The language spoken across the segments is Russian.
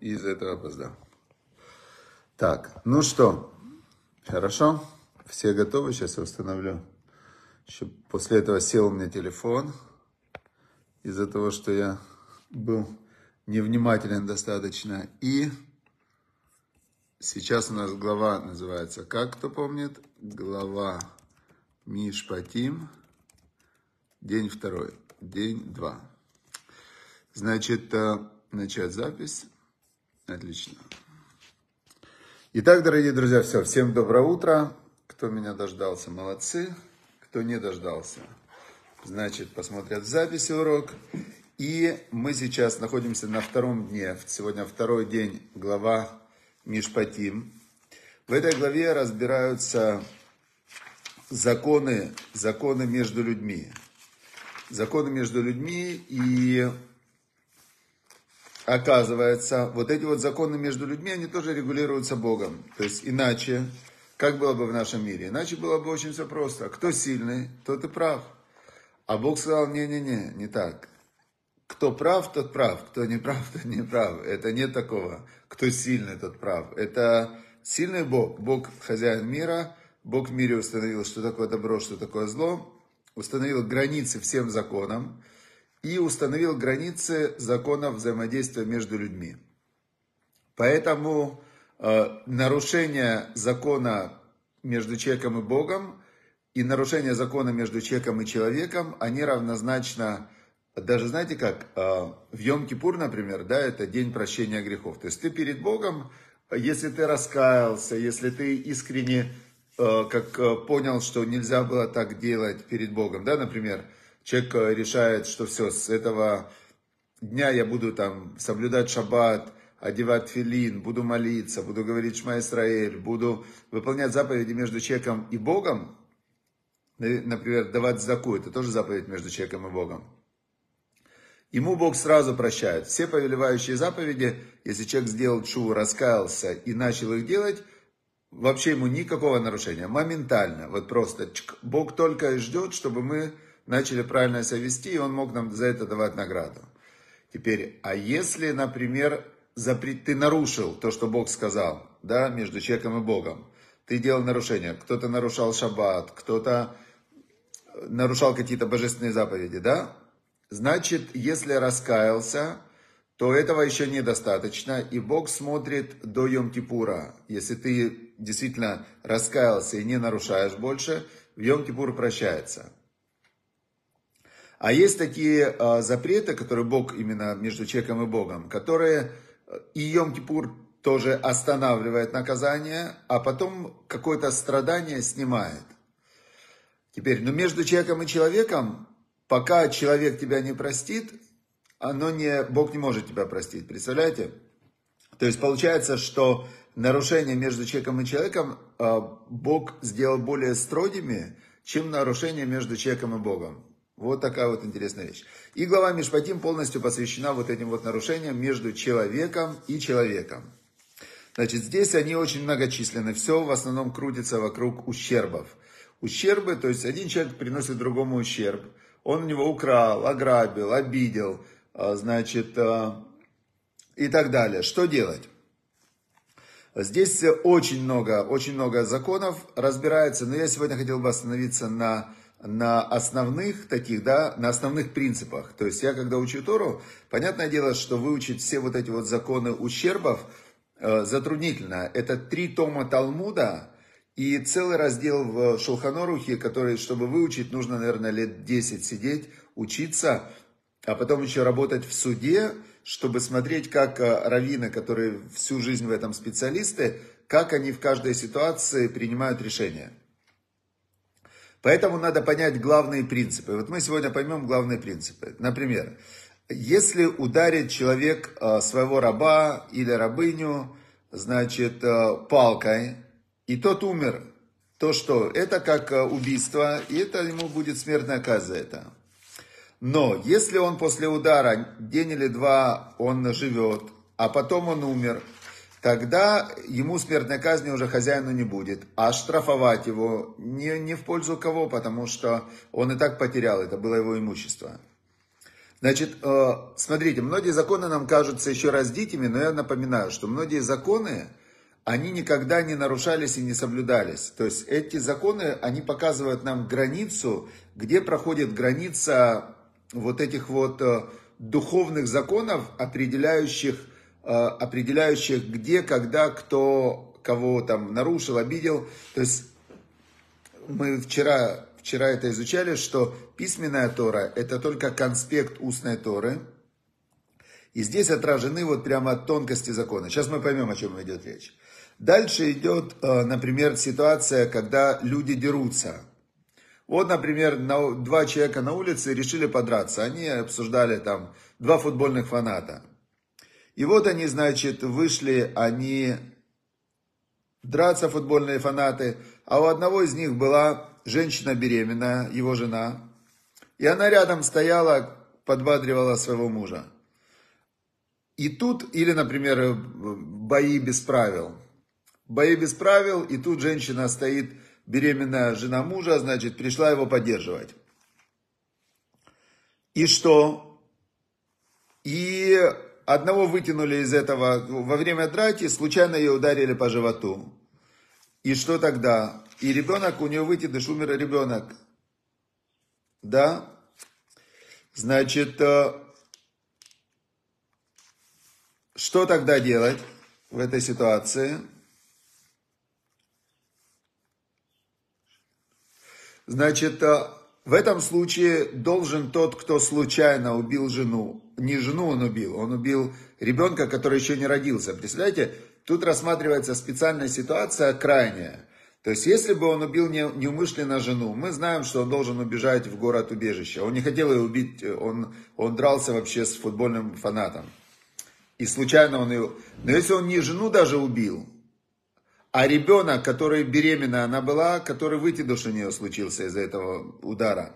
из-за этого опоздал. Так, ну что, хорошо? Все готовы? Сейчас я установлю. Еще после этого сел у меня телефон. Из-за того, что я был невнимателен достаточно. И сейчас у нас глава называется, как кто помнит? Глава Мишпатим. День второй. День два. Значит, э, начать запись. Отлично. Итак, дорогие друзья, все. Всем доброе утро. Кто меня дождался, молодцы. Кто не дождался, значит, посмотрят записи урок. И мы сейчас находимся на втором дне. Сегодня второй день, глава Мишпатим. В этой главе разбираются законы, законы между людьми. Законы между людьми и оказывается, вот эти вот законы между людьми, они тоже регулируются Богом. То есть иначе, как было бы в нашем мире? Иначе было бы очень все просто. Кто сильный, тот и прав. А Бог сказал, не-не-не, не так. Кто прав, тот прав. Кто не прав, тот не прав. Это нет такого. Кто сильный, тот прав. Это сильный Бог. Бог хозяин мира. Бог в мире установил, что такое добро, что такое зло. Установил границы всем законам и установил границы закона взаимодействия между людьми. Поэтому э, нарушение закона между человеком и Богом и нарушение закона между человеком и человеком, они равнозначно, даже знаете как, э, в Йом-Кипур, например, да, это день прощения грехов. То есть ты перед Богом, если ты раскаялся, если ты искренне э, как э, понял, что нельзя было так делать перед Богом, да, например, человек э, решает, что все, с этого дня я буду там соблюдать шаббат, одевать филин, буду молиться, буду говорить Шма Исраэль, буду выполнять заповеди между человеком и Богом, например, давать заку, это тоже заповедь между человеком и Богом. Ему Бог сразу прощает. Все повелевающие заповеди, если человек сделал чуву, раскаялся и начал их делать, вообще ему никакого нарушения, моментально, вот просто. Бог только ждет, чтобы мы начали правильно себя вести, и он мог нам за это давать награду. Теперь, а если, например, запрет, ты нарушил то, что Бог сказал, да, между человеком и Богом, ты делал нарушение, кто-то нарушал шаббат, кто-то нарушал какие-то божественные заповеди, да, значит, если раскаялся, то этого еще недостаточно, и Бог смотрит до Йом-Кипура. Если ты действительно раскаялся и не нарушаешь больше, в Йом-Кипур прощается. А есть такие э, запреты, которые Бог именно между человеком и Богом, которые э, и Йом-Кипур тоже останавливает наказание, а потом какое-то страдание снимает. Теперь, но между человеком и человеком, пока человек тебя не простит, оно не, Бог не может тебя простить. Представляете? То есть получается, что нарушения между человеком и человеком э, Бог сделал более строгими, чем нарушения между человеком и Богом. Вот такая вот интересная вещь. И глава Мишпатим полностью посвящена вот этим вот нарушениям между человеком и человеком. Значит, здесь они очень многочисленны. Все в основном крутится вокруг ущербов. Ущербы, то есть один человек приносит другому ущерб. Он у него украл, ограбил, обидел, а, значит, а, и так далее. Что делать? Здесь очень много, очень много законов разбирается, но я сегодня хотел бы остановиться на на основных таких, да, на основных принципах. То есть я когда учу Тору, понятное дело, что выучить все вот эти вот законы ущербов э, затруднительно. Это три тома Талмуда и целый раздел в Шулханорухе, который, чтобы выучить, нужно, наверное, лет 10 сидеть, учиться, а потом еще работать в суде, чтобы смотреть, как э, раввины, которые всю жизнь в этом специалисты, как они в каждой ситуации принимают решения. Поэтому надо понять главные принципы. Вот мы сегодня поймем главные принципы. Например, если ударит человек э, своего раба или рабыню, значит, э, палкой, и тот умер, то что? Это как э, убийство, и это ему будет смертная казнь за это. Но если он после удара день или два он живет, а потом он умер, тогда ему смертной казни уже хозяину не будет. А штрафовать его не, не в пользу кого, потому что он и так потерял, это было его имущество. Значит, э, смотрите, многие законы нам кажутся еще раз дитями, но я напоминаю, что многие законы, они никогда не нарушались и не соблюдались. То есть эти законы, они показывают нам границу, где проходит граница вот этих вот э, духовных законов, определяющих, определяющих где, когда, кто кого там нарушил, обидел. То есть мы вчера вчера это изучали, что письменная Тора – это только конспект устной Торы. И здесь отражены вот прямо тонкости закона. Сейчас мы поймем, о чем идет речь. Дальше идет, э, например, ситуация, когда люди дерутся. Вот, например, два человека на улице решили подраться. Они обсуждали там два футбольных фаната. И вот они, значит, вышли, они драться, футбольные фанаты, а у одного из них была женщина беременная, его жена, и она рядом стояла, подбадривала своего мужа. И тут, или, например, бои без правил. Бои без правил, и тут женщина стоит, беременная жена мужа, значит, пришла его поддерживать. И что? И одного вытянули из этого во время драки, случайно ее ударили по животу. И что тогда? И ребенок, у нее вытянут, умер ребенок. Да? Значит, э, что тогда делать в этой ситуации? Значит, э, в этом случае должен тот, кто случайно убил жену, не жену он убил, он убил ребенка, который еще не родился. Представляете, тут рассматривается специальная ситуация крайняя. То есть, если бы он убил неумышленно жену, мы знаем, что он должен убежать в город убежище. Он не хотел ее убить, он, он дрался вообще с футбольным фанатом. И случайно он ее... Но если он не жену даже убил, а ребенок, который беременна она была, который вытидыш у нее случился из-за этого удара,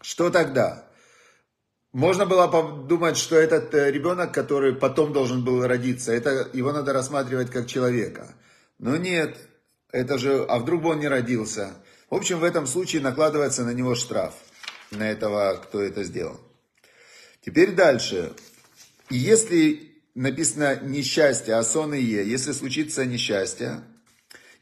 что тогда? Можно было подумать, что этот э, ребенок, который потом должен был родиться, это его надо рассматривать как человека. Но нет, это же, а вдруг бы он не родился? В общем, в этом случае накладывается на него штраф, на этого, кто это сделал. Теперь дальше. Если написано несчастье, а сон и е, если случится несчастье,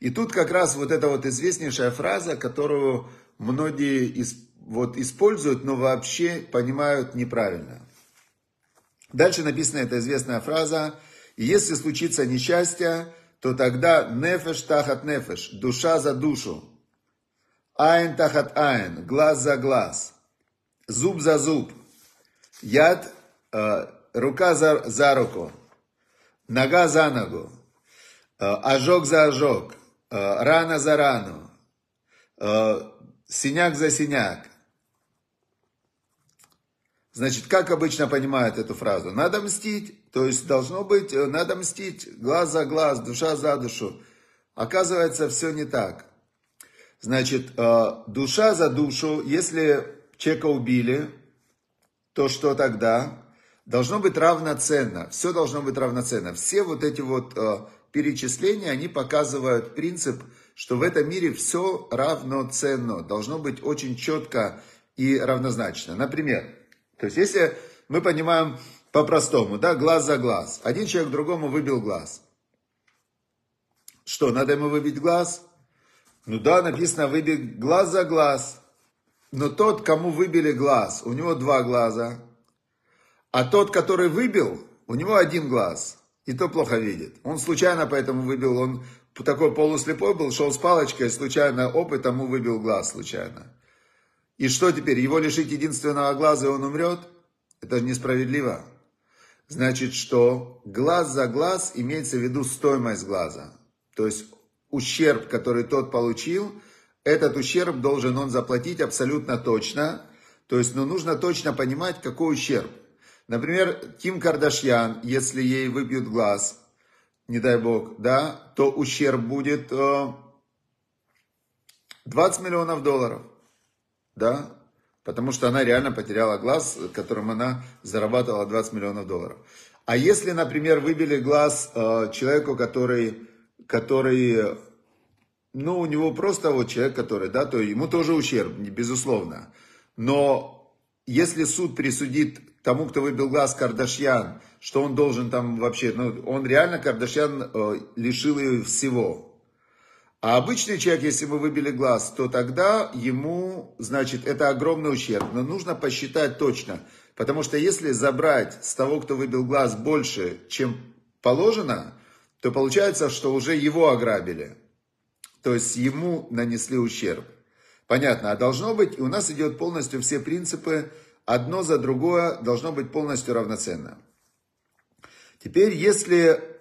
и тут как раз вот эта вот известнейшая фраза, которую многие из, вот используют, но вообще понимают неправильно. Дальше написана эта известная фраза, если случится несчастье, то тогда нефеш тахат нефеш, душа за душу, айн тахат айн, глаз за глаз, зуб за зуб, яд, э, рука за, за руку, нога за ногу, э, ожог за ожог, э, рана за рану, э, синяк за синяк. Значит, как обычно понимают эту фразу? Надо мстить. То есть должно быть, э, надо мстить, глаз за глаз, душа за душу. Оказывается, все не так. Значит, э, душа за душу, если человека убили, то что тогда? Должно быть равноценно. Все должно быть равноценно. Все вот эти вот э, перечисления, они показывают принцип, что в этом мире все равноценно. Должно быть очень четко и равнозначно. Например, то есть если мы понимаем по-простому, да, глаз за глаз. Один человек другому выбил глаз. Что, надо ему выбить глаз? Ну да, написано выбить глаз за глаз. Но тот, кому выбили глаз, у него два глаза. А тот, который выбил, у него один глаз. И то плохо видит. Он случайно поэтому выбил, он такой полуслепой был, шел с палочкой, случайно опыт ему выбил глаз случайно. И что теперь, его лишить единственного глаза, и он умрет? Это несправедливо. Значит, что глаз за глаз имеется в виду стоимость глаза. То есть ущерб, который тот получил, этот ущерб должен он заплатить абсолютно точно. То есть, ну, нужно точно понимать, какой ущерб. Например, Ким Кардашьян, если ей выбьют глаз, не дай бог, да, то ущерб будет 20 э, миллионов долларов, да, Потому что она реально потеряла глаз, которым она зарабатывала 20 миллионов долларов. А если, например, выбили глаз э, человеку, который, который, ну, у него просто вот человек, который, да, то ему тоже ущерб, безусловно. Но если суд присудит тому, кто выбил глаз Кардашьян, что он должен там вообще, ну, он реально, Кардашьян, э, лишил ее всего. А обычный человек, если мы выбили глаз, то тогда ему, значит, это огромный ущерб. Но нужно посчитать точно. Потому что если забрать с того, кто выбил глаз, больше, чем положено, то получается, что уже его ограбили. То есть ему нанесли ущерб. Понятно. А должно быть, у нас идет полностью все принципы, одно за другое должно быть полностью равноценно. Теперь, если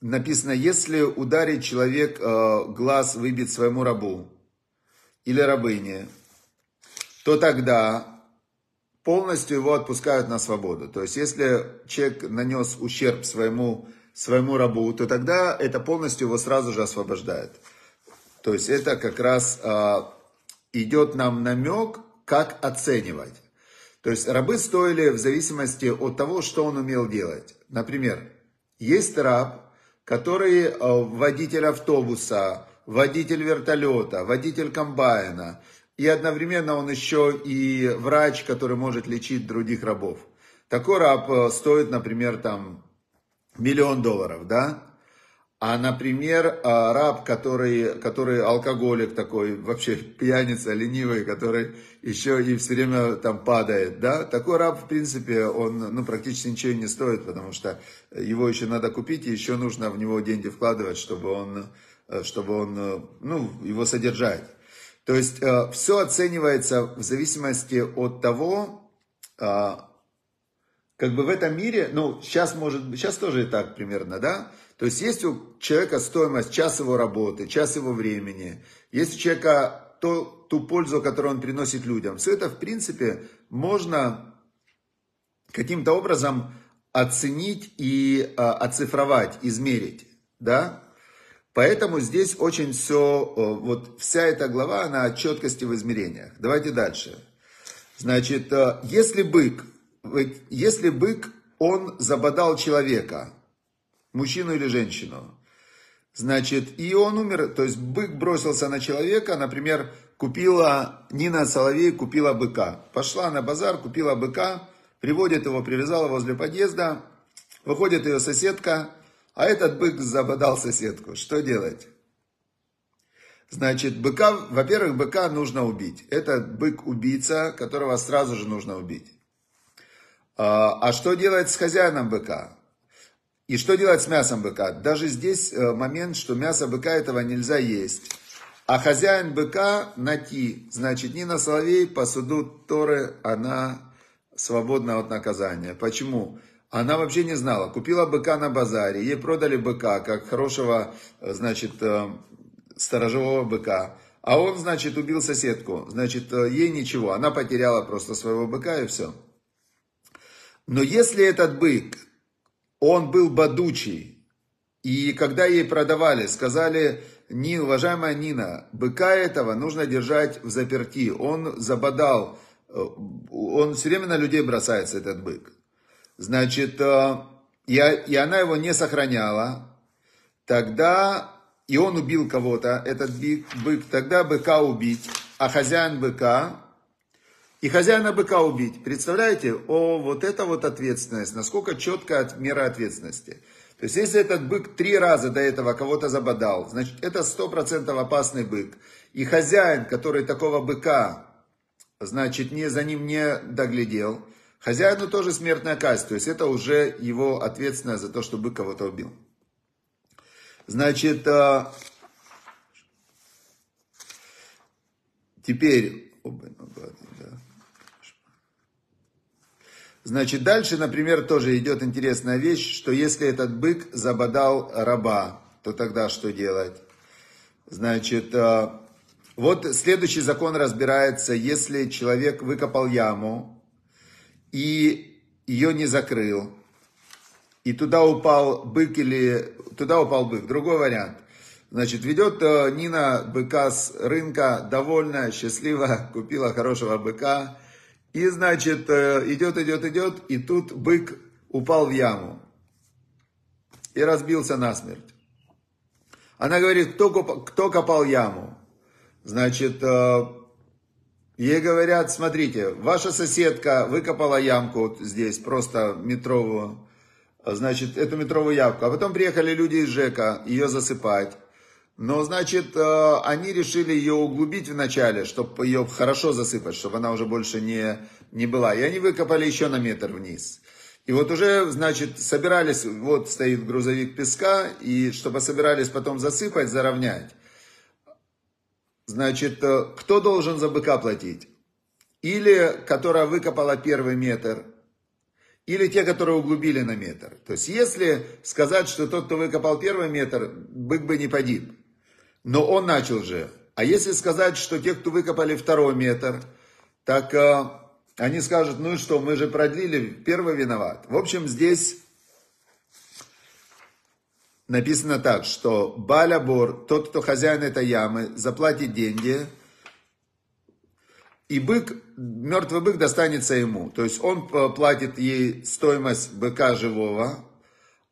написано, если ударить человек э, глаз, выбить своему рабу или рабыне, то тогда полностью его отпускают на свободу. То есть, если человек нанес ущерб своему, своему рабу, то тогда это полностью его сразу же освобождает. То есть, это как раз э, идет нам намек, как оценивать. То есть, рабы стоили в зависимости от того, что он умел делать. Например, есть раб, который э, водитель автобуса, водитель вертолета, водитель комбайна, и одновременно он еще и врач, который может лечить других рабов. Такой раб э, стоит, например, там миллион долларов, да? А, например, э, раб, который, который алкоголик такой, вообще пьяница, ленивый, который еще и все время там падает, да, такой раб, в принципе, он, ну, практически ничего не стоит, потому что его еще надо купить, и еще нужно в него деньги вкладывать, чтобы он, чтобы он, ну, его содержать. То есть, э, все оценивается в зависимости от того, э, как бы в этом мире, ну, сейчас может, сейчас тоже и так примерно, да, то есть есть у человека стоимость час его работы, час его времени, есть у человека то, ту пользу, которую он приносит людям. Все это, в принципе, можно каким-то образом оценить и а, оцифровать, измерить, да? Поэтому здесь очень все, вот вся эта глава, она о четкости в измерениях. Давайте дальше. Значит, а, если бык, если бык, он забодал человека, мужчину или женщину. Значит, и он умер, то есть бык бросился на человека, например, купила, Нина Соловей купила быка. Пошла на базар, купила быка, приводит его, привязала возле подъезда, выходит ее соседка, а этот бык забодал соседку. Что делать? Значит, быка, во-первых, быка нужно убить. Это бык-убийца, которого сразу же нужно убить. А, а что делать с хозяином быка? И что делать с мясом быка? Даже здесь э, момент, что мясо быка этого нельзя есть. А хозяин быка нати, значит, Нина Соловей по суду Торы, она свободна от наказания. Почему? Она вообще не знала. Купила быка на базаре, ей продали быка, как хорошего, э, значит, э, сторожевого быка. А он, значит, убил соседку. Значит, ей ничего. Она потеряла просто своего быка и все. Но если этот бык он был бодучий. И когда ей продавали, сказали, не, уважаемая Нина, быка этого нужно держать в заперти. Он забодал, э, он все время на людей бросается, этот бык. Значит, э, и, и она его не сохраняла. Тогда, и он убил кого-то, этот бык, бык, тогда быка убить, а хозяин быка и хозяина быка убить. Представляете? О, вот это вот ответственность. Насколько четкая мера ответственности. То есть, если этот бык три раза до этого кого-то забодал, значит, это сто процентов опасный бык. И хозяин, который такого быка, значит, не, за ним не доглядел, хозяину тоже смертная казнь. То есть, это уже его ответственность за то, что бык кого-то убил. Значит, а, теперь... Значит, дальше, например, тоже идет интересная вещь, что если этот бык забодал раба, то тогда что делать? Значит, э, вот следующий закон разбирается, если человек выкопал яму и ее не закрыл, и туда упал бык или туда упал бык, другой вариант. Значит, ведет э, Нина быка с рынка, довольная, счастливая, купила хорошего быка, и, значит, э, идет, идет, идет, и тут бык упал в яму и разбился насмерть. Она говорит, кто, кто копал яму? Значит, э, Ей говорят, смотрите, ваша соседка выкопала ямку вот здесь, просто метровую, значит, эту метровую ямку. А потом приехали люди из ЖЭКа ее засыпать. Но, значит, э, они решили ее углубить вначале, чтобы ее хорошо засыпать, чтобы она уже больше не, не была. И они выкопали еще на метр вниз. И вот уже, значит, собирались, вот стоит грузовик песка, и чтобы собирались потом засыпать, заровнять. Значит, э, кто должен за быка платить? Или которая выкопала первый метр, или те, которые углубили на метр. То есть, если сказать, что тот, кто выкопал первый метр, бык бы не погиб. Но он начал же. А если сказать, что те, кто выкопали второй метр, так э, они скажут, ну и что, мы же продлили, первый виноват. В общем, здесь написано так, что Балябор, тот, кто хозяин этой ямы, заплатит деньги, и бык, мертвый бык достанется ему. То есть он платит ей стоимость быка живого,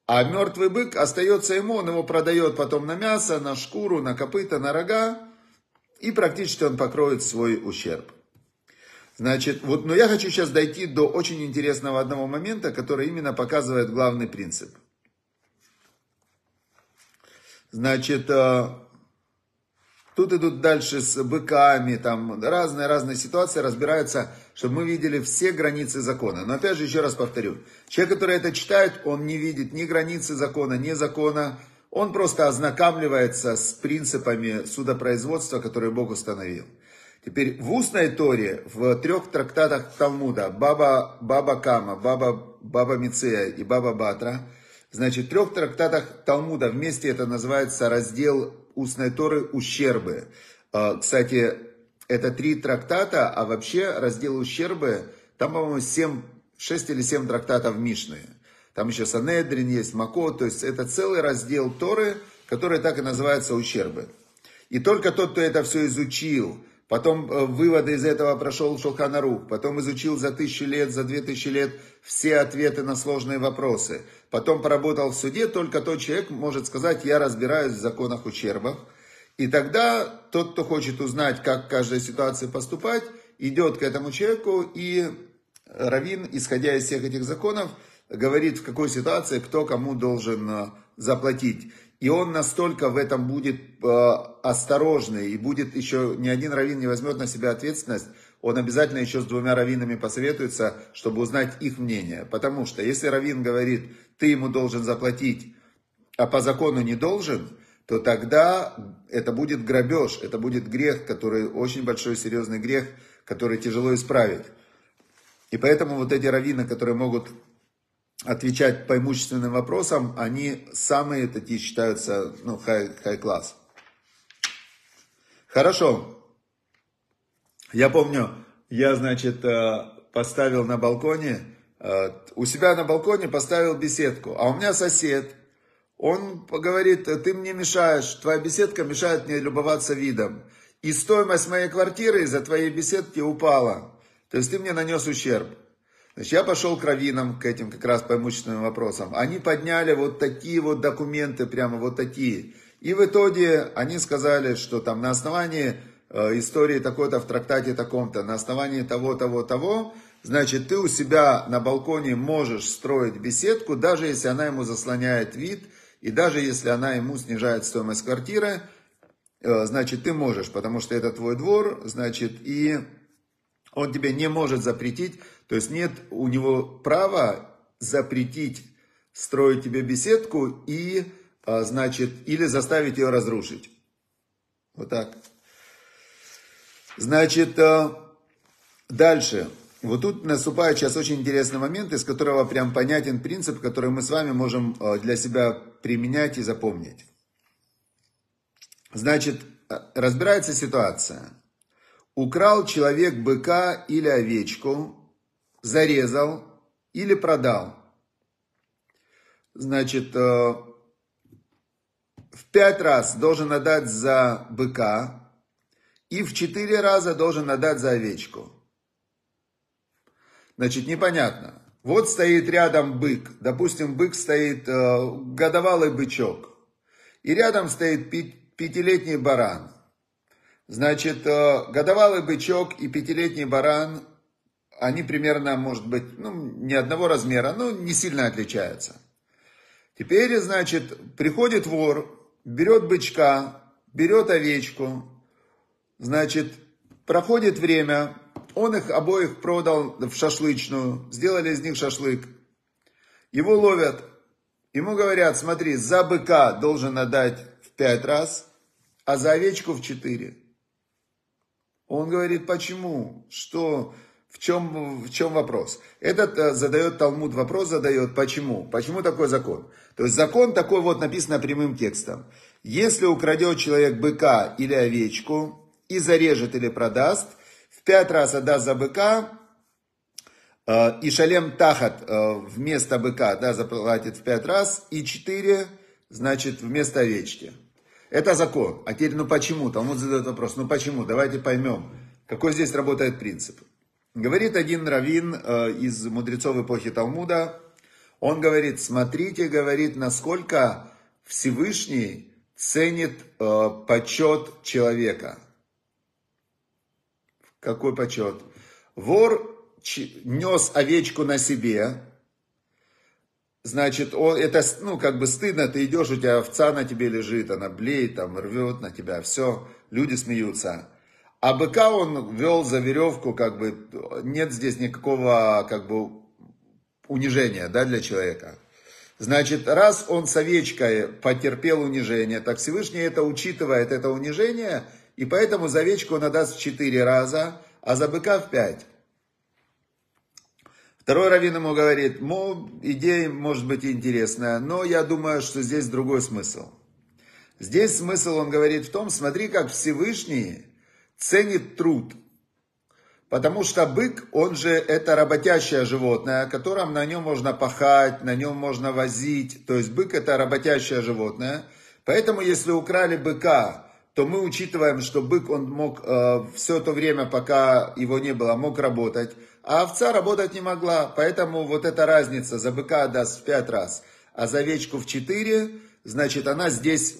а мертвый бык остается ему, он его продает потом на мясо, на шкуру, на копыта, на рога, и практически он покроет свой ущерб. Значит, вот, но я хочу сейчас дойти до очень интересного одного момента, который именно показывает главный принцип – Значит, э, тут идут дальше с быками, там разные-разные ситуации разбираются, чтобы мы видели все границы закона. Но опять же, еще раз повторю, человек, который это читает, он не видит ни границы закона, ни закона, он просто ознакомливается с принципами судопроизводства, которые Бог установил. Теперь в устной Торе, в трех трактатах Талмуда, Баба, Баба Кама, Баба, Баба Мицея и Баба Батра – Значит, в трех трактатах Талмуда вместе это называется раздел устной Торы «Ущербы». А, кстати, это три трактата, а вообще раздел «Ущербы», там, по-моему, 7, 6 или 7 трактатов Мишны. Там еще Санедрин есть, Мако, то есть это целый раздел Торы, который так и называется «Ущербы». И только тот, кто это все изучил, потом э, выводы из этого прошел Шулханарух, потом изучил за тысячу лет, за две тысячи лет все ответы на сложные вопросы, потом поработал в суде, только тот человек может сказать, я разбираюсь в законах ущербов. И тогда тот, кто хочет узнать, как в каждой ситуации поступать, идет к этому человеку, и Равин, исходя из всех этих законов, говорит, в какой ситуации кто кому должен э, заплатить. И он настолько в этом будет э, осторожный, и будет еще, ни один раввин не возьмет на себя ответственность, он обязательно еще с двумя раввинами посоветуется, чтобы узнать их мнение. Потому что если раввин говорит, ты ему должен заплатить, а по закону не должен, то тогда это будет грабеж, это будет грех, который очень большой серьезный грех, который тяжело исправить. И поэтому вот эти раввины, которые могут отвечать по имущественным вопросам, они самые такие считаются, ну, хай-класс. Хорошо. Я помню, я, значит, э, поставил на балконе, э, у себя на балконе поставил беседку, а у меня сосед, он говорит, ты мне мешаешь, твоя беседка мешает мне любоваться видом. И стоимость моей квартиры из-за твоей беседки упала. То есть ты мне нанес ущерб. Значит, я пошел к раввинам, к этим как раз по имущественным вопросам. Они подняли вот такие вот документы, прямо вот такие. И в итоге они сказали, что там на основании э, истории такой-то в трактате таком-то, на основании того, того, того, значит, ты у себя на балконе можешь строить беседку, даже если она ему заслоняет вид, и даже если она ему снижает стоимость квартиры, э, значит, ты можешь, потому что это твой двор, значит, и он тебе не может запретить, то есть нет у него права запретить строить тебе беседку и, а, значит, или заставить ее разрушить. Вот так. Значит, а, дальше. Вот тут наступает сейчас очень интересный момент, из которого прям понятен принцип, который мы с вами можем а, для себя применять и запомнить. Значит, разбирается ситуация. Украл человек быка или овечку, зарезал или продал. Значит, э, в пять раз должен отдать за быка и в четыре раза должен отдать за овечку. Значит, непонятно. Вот стоит рядом бык. Допустим, бык стоит э, годовалый бычок. И рядом стоит пятилетний баран. Значит, э, годовалый бычок и пятилетний баран, они примерно, может быть, ну, не одного размера, но не сильно отличаются. Теперь, значит, приходит вор, берет бычка, берет овечку, значит, проходит время, он их обоих продал в шашлычную, сделали из них шашлык. Его ловят, ему говорят, смотри, за быка должен отдать в пять раз, а за овечку в четыре. Он говорит, почему? Что? В чем, в чем вопрос? Этот э, задает Талмуд вопрос, задает, почему? Почему такой закон? То есть закон такой вот написано прямым текстом. Если украдет человек быка или овечку и зарежет или продаст, в пять раз отдаст за быка, э, и шалем тахат э, вместо быка да, заплатит в пять раз, и четыре, значит, вместо овечки. Это закон. А теперь, ну почему? Талмуд задает вопрос, ну почему? Давайте поймем, какой здесь работает принцип. Говорит один раввин э, из мудрецов эпохи Талмуда, он говорит, смотрите, говорит, насколько Всевышний ценит э, почет человека. Какой почет? Вор нес овечку на себе, значит, он, это, ну, как бы стыдно, ты идешь, у тебя овца на тебе лежит, она блеет, там, рвет на тебя, все, люди смеются. А быка он вел за веревку, как бы, нет здесь никакого, как бы, унижения, да, для человека. Значит, раз он с овечкой потерпел унижение, так Всевышний это учитывает, это унижение, и поэтому за овечку он отдаст в четыре раза, а за быка в пять. Второй раввин ему говорит, мол, идея может быть интересная, но я думаю, что здесь другой смысл. Здесь смысл, он говорит, в том, смотри, как Всевышний ценит труд. Потому что бык, он же это работящее животное, которым на нем можно пахать, на нем можно возить. То есть бык это работящее животное. Поэтому если украли быка, то мы учитываем, что бык, он мог э, все то время, пока его не было, мог работать. А овца работать не могла, поэтому вот эта разница за быка даст в пять раз, а за овечку в четыре, значит, она здесь,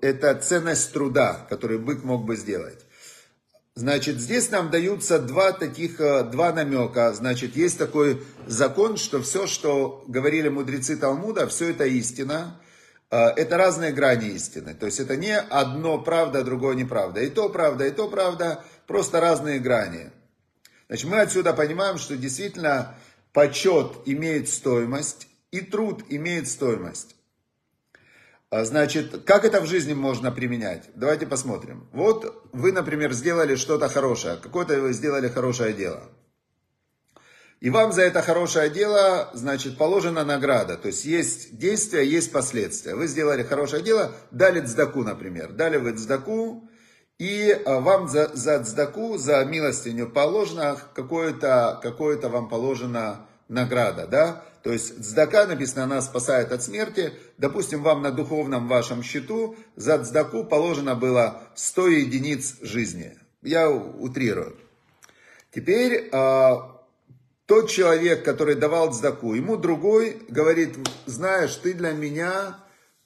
это ценность труда, который бык мог бы сделать. Значит, здесь нам даются два таких, э, два намека. Значит, есть такой закон, что все, что говорили мудрецы Талмуда, все это истина. Э, это разные грани истины. То есть это не одно правда, другое неправда. И то правда, и то правда, просто разные грани. Значит, мы отсюда понимаем, что действительно почет имеет стоимость и труд имеет стоимость. А, значит, как это в жизни можно применять? Давайте посмотрим. Вот вы, например, сделали что-то хорошее, какое-то вы сделали хорошее дело. И вам за это хорошее дело, значит, положена награда. То есть есть действия, есть последствия. Вы сделали хорошее дело, дали цдаку, например. Дали вы цдаку, и а, вам за, за цдаку, за милостиню положено какое-то, какое-то вам положено награда, да? То есть цдака написано, она спасает от смерти. Допустим, вам на духовном вашем счету за цдаку положено было 100 единиц жизни. Я утрирую. Теперь а, тот человек, который давал цдаку, ему другой говорит, знаешь, ты для меня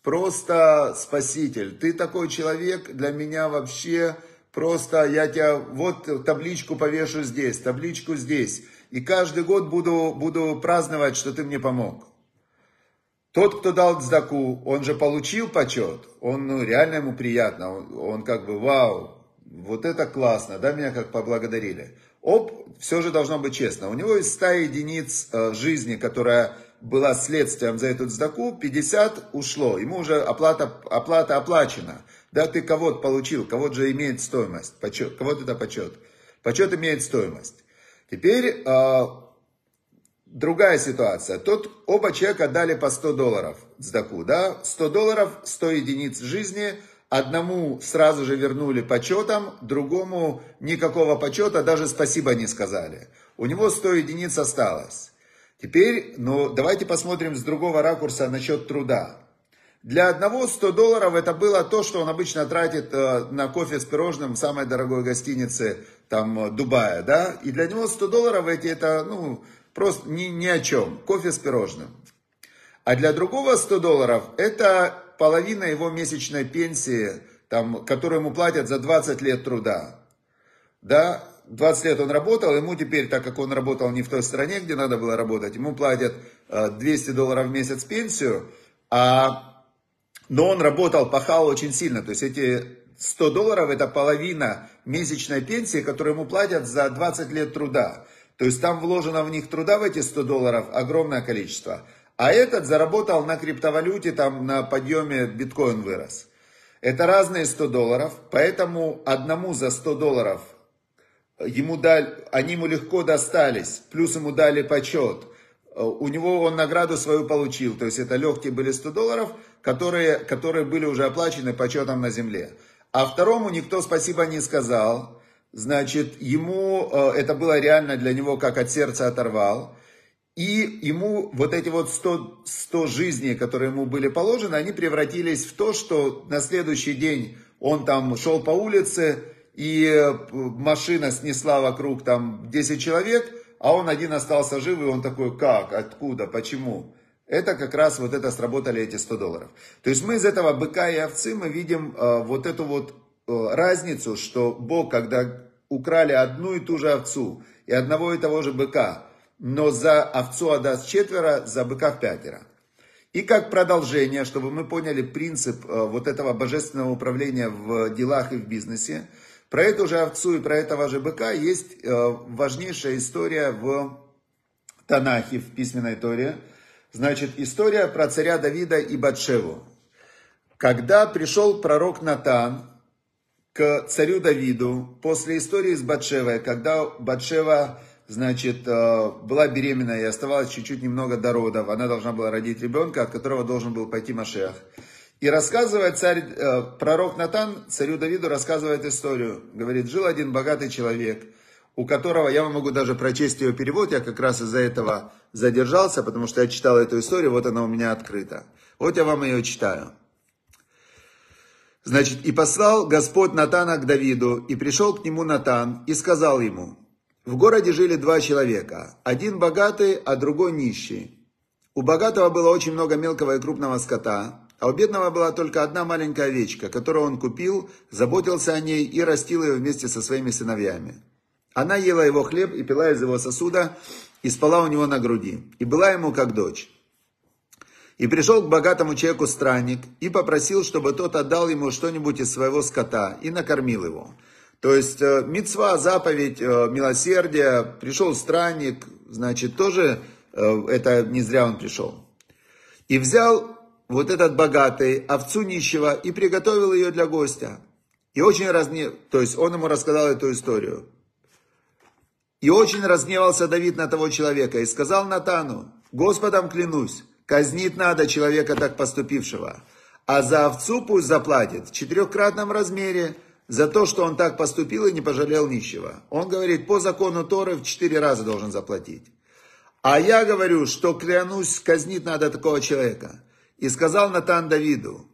просто спаситель. Ты такой человек для меня вообще просто, я тебя вот табличку повешу здесь, табличку здесь. И каждый год буду, буду праздновать, что ты мне помог. Тот, кто дал цдаку, он же получил почет, он ну, реально ему приятно, он, он как бы вау, вот это классно, да, меня как поблагодарили. Оп, все же должно быть честно. У него есть 100 единиц э, жизни, которая была следствием за эту цдаку, 50 ушло. Ему уже оплата, оплата оплачена. Да, ты кого-то получил, кого-то же имеет стоимость. Почет, кого-то это почет. Почет имеет стоимость. Теперь э, другая ситуация. Тот, оба человека дали по 100 долларов цдаку. Да? 100 долларов, 100 единиц жизни. Одному сразу же вернули почетом, другому никакого почета, даже спасибо не сказали. У него 100 единиц осталось. Теперь, ну, давайте посмотрим с другого ракурса насчет труда. Для одного 100 долларов это было то, что он обычно тратит э, на кофе с пирожным в самой дорогой гостинице там Дубая, да? И для него 100 долларов эти это, ну, просто ни, ни о чем. Кофе с пирожным. А для другого 100 долларов это половина его месячной пенсии, там, который ему платят за 20 лет труда. Да, 20 лет он работал, ему теперь, так как он работал не в той стране, где надо было работать, ему платят 200 долларов в месяц пенсию, а, но он работал, пахал очень сильно. То есть эти 100 долларов это половина месячной пенсии, которую ему платят за 20 лет труда. То есть там вложено в них труда в эти 100 долларов огромное количество. А этот заработал на криптовалюте, там на подъеме биткоин вырос. Это разные 100 долларов, поэтому одному за 100 долларов ему дали, они ему легко достались, плюс ему дали почет. У него он награду свою получил, то есть это легкие были 100 долларов, которые, которые были уже оплачены почетом на земле. А второму никто спасибо не сказал, значит, ему э, это было реально для него как от сердца оторвал. И ему вот эти вот 100, 100 жизней, которые ему были положены, они превратились в то, что на следующий день он там шел по улице, и э, машина снесла вокруг там 10 человек, а он один остался жив, и он такой, как, откуда, почему? Это как раз вот это сработали эти 100 долларов. То есть мы из этого быка и овцы мы видим э, вот эту вот э, разницу, что Бог, когда украли одну и ту же овцу и одного и того же быка, но за овцу отдаст четверо, за быка пятеро. И как продолжение, чтобы мы поняли принцип вот этого божественного управления в делах и в бизнесе, про эту же овцу и про этого же быка есть э, важнейшая история в Танахе, в письменной Торе. Значит, история про царя Давида и Батшеву. Когда пришел пророк Натан к царю Давиду после истории с Батшевой, когда Батшева, значит, э, была беременна и оставалось чуть-чуть немного до родов, она должна была родить ребенка, от которого должен был пойти Машех. И рассказывает царь, э, пророк Натан, царю Давиду рассказывает историю. Говорит, жил один богатый человек, у которого, я вам могу даже прочесть ее перевод, я как раз из-за этого задержался, потому что я читал эту историю, вот она у меня открыта. Вот я вам ее читаю. Значит, и послал Господь Натана к Давиду, и пришел к нему Натан, и сказал ему, в городе жили два человека, один богатый, а другой нищий. У богатого было очень много мелкого и крупного скота, а у бедного была только одна маленькая овечка, которую он купил, заботился о ней и растил ее вместе со своими сыновьями. Она ела его хлеб и пила из его сосуда, и спала у него на груди, и была ему как дочь. И пришел к богатому человеку странник, и попросил, чтобы тот отдал ему что-нибудь из своего скота, и накормил его. То есть, э, мецва, заповедь, э, милосердие, пришел странник, значит, тоже э, это не зря он пришел. И взял вот этот богатый овцу нищего и приготовил ее для гостя. И очень разне... То есть он ему рассказал эту историю. И очень разгневался Давид на того человека и сказал Натану, Господом клянусь, казнить надо человека так поступившего, а за овцу пусть заплатит в четырехкратном размере за то, что он так поступил и не пожалел нищего. Он говорит, по закону Торы в четыре раза должен заплатить. А я говорю, что клянусь, казнить надо такого человека. И сказал Натан Давиду,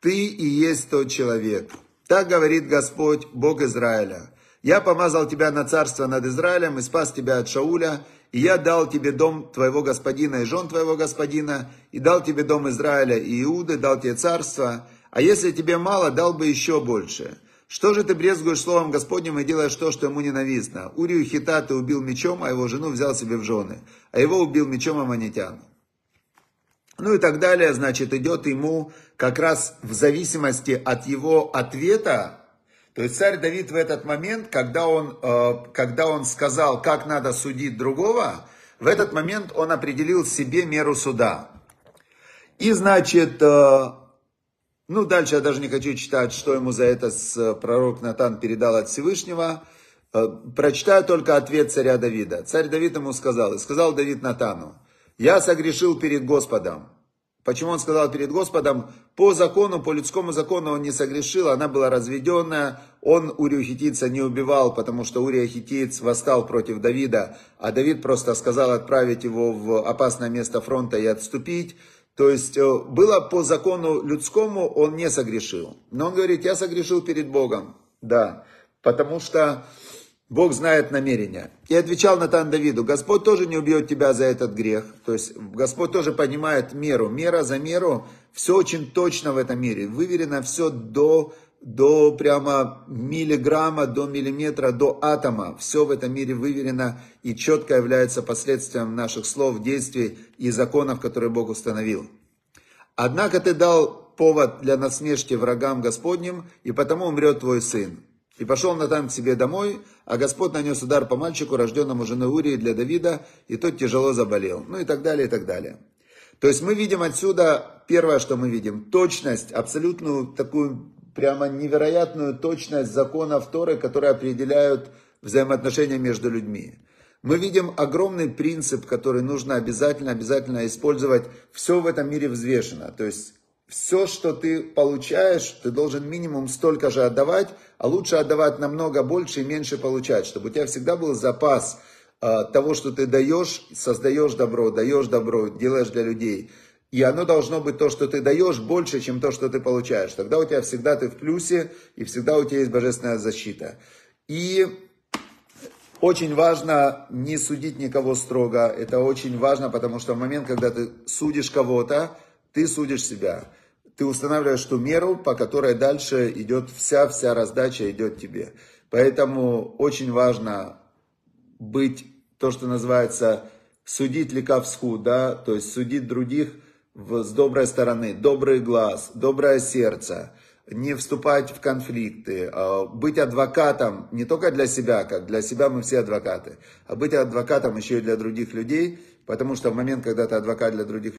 ты и есть тот человек. Так говорит Господь, Бог Израиля. Я помазал тебя на царство над Израилем и спас тебя от Шауля, и я дал тебе дом твоего господина и жен твоего господина, и дал тебе дом Израиля и Иуды, дал тебе царство, а если тебе мало, дал бы еще больше. Что же ты брезгуешь словом Господним и делаешь то, что ему ненавистно? Урию Хита ты убил мечом, а его жену взял себе в жены, а его убил мечом аманитян. Ну и так далее, значит, идет ему как раз в зависимости от его ответа. То есть царь Давид в этот момент, когда он, э, когда он сказал, как надо судить другого, в этот момент он определил себе меру суда. И, значит, э, ну, дальше я даже не хочу читать, что ему за это пророк Натан передал от Всевышнего. Э, прочитаю только ответ царя Давида. Царь Давид ему сказал, и сказал Давид Натану, я согрешил перед Господом. Почему он сказал перед Господом? По закону, по людскому закону он не согрешил, она была разведенная, он Урию Хитица не убивал, потому что Урия Хитиц восстал против Давида, а Давид просто сказал отправить его в опасное место фронта и отступить. То есть э, было по закону людскому, он не согрешил. Но он говорит, я согрешил перед Богом. Да, потому что Бог знает намерения. И отвечал Натан Давиду, Господь тоже не убьет тебя за этот грех. То есть Господь тоже понимает меру. Мера за меру. Все очень точно в этом мире. Выверено все до до прямо миллиграмма, до миллиметра, до атома. Все в этом мире выверено и четко является последствием наших слов, действий и законов, которые Бог установил. Однако ты дал повод для насмешки врагам Господним, и потому умрет твой сын. И пошел Натан к себе домой, а Господь нанес удар по мальчику, рожденному женой Урии для Давида, и тот тяжело заболел. Ну и так далее, и так далее. То есть мы видим отсюда, первое, что мы видим, точность, абсолютную такую прямо невероятную точность законов Торы, которые определяют взаимоотношения между людьми. Мы видим огромный принцип, который нужно обязательно, обязательно использовать. Все в этом мире взвешено. То есть все, что ты получаешь, ты должен минимум столько же отдавать, а лучше отдавать намного больше и меньше получать, чтобы у тебя всегда был запас э, того, что ты даешь, создаешь добро, даешь добро, делаешь для людей. И оно должно быть то, что ты даешь, больше, чем то, что ты получаешь. Тогда у тебя всегда ты в плюсе, и всегда у тебя есть божественная защита. И очень важно не судить никого строго. Это очень важно, потому что в момент, когда ты судишь кого-то, ты судишь себя. Ты устанавливаешь ту меру, по которой дальше идет вся-вся раздача идет тебе. Поэтому очень важно быть, то, что называется, судить лекавску, да, то есть судить других – с доброй стороны, добрый глаз, доброе сердце, не вступать в конфликты, а быть адвокатом не только для себя, как для себя мы все адвокаты, а быть адвокатом еще и для других людей, потому что в момент, когда ты адвокат для других